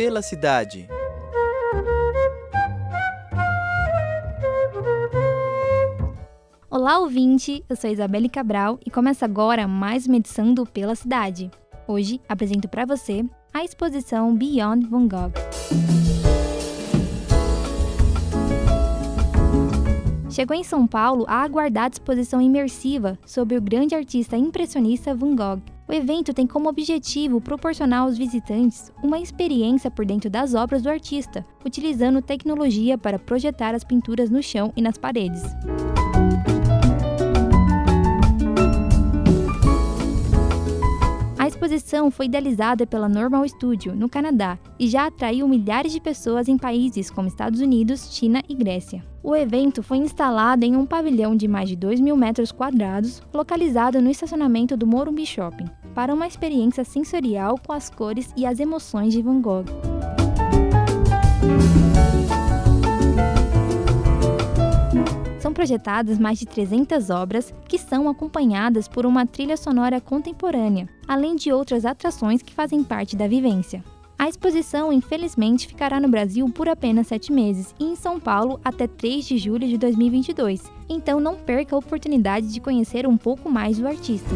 Pela cidade. Olá, ouvinte! Eu sou Isabelle Cabral e começa agora mais uma edição do Pela Cidade. Hoje apresento para você a exposição Beyond Van Gogh. Chegou em São Paulo a aguardada exposição imersiva sobre o grande artista impressionista Van Gogh. O evento tem como objetivo proporcionar aos visitantes uma experiência por dentro das obras do artista, utilizando tecnologia para projetar as pinturas no chão e nas paredes. A exposição foi idealizada pela Normal Studio, no Canadá, e já atraiu milhares de pessoas em países como Estados Unidos, China e Grécia. O evento foi instalado em um pavilhão de mais de 2 mil metros quadrados, localizado no estacionamento do Morumbi Shopping, para uma experiência sensorial com as cores e as emoções de Van Gogh. São projetadas mais de 300 obras que são acompanhadas por uma trilha sonora contemporânea, além de outras atrações que fazem parte da vivência. A exposição, infelizmente, ficará no Brasil por apenas sete meses e em São Paulo até 3 de julho de 2022, então não perca a oportunidade de conhecer um pouco mais do artista.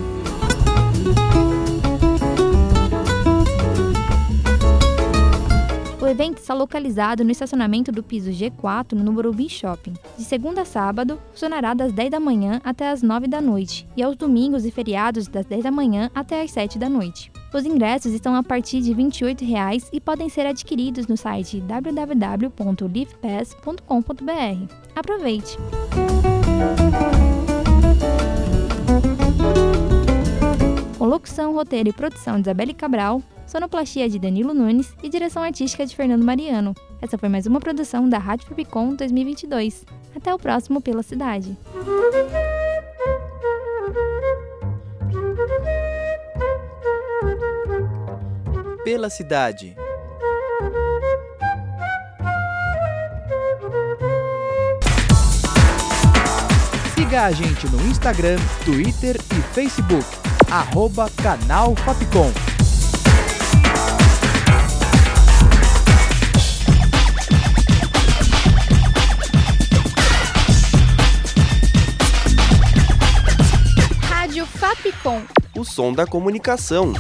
O evento está localizado no estacionamento do piso G4 no Morumbi Shopping. De segunda a sábado, funcionará das 10 da manhã até as 9 da noite e aos domingos e feriados das 10 da manhã até as 7 da noite. Os ingressos estão a partir de 28 reais e podem ser adquiridos no site www.livepass.com.br. Aproveite! Com locução, roteiro e produção de Isabelle Cabral, sonoplastia de Danilo Nunes e direção artística de Fernando Mariano. Essa foi mais uma produção da Rádio Fapcom 2022. Até o próximo Pela Cidade. Pela cidade. Siga a gente no Instagram, Twitter e Facebook. Arroba Canal Fapcom. Fapcom. O som da comunicação.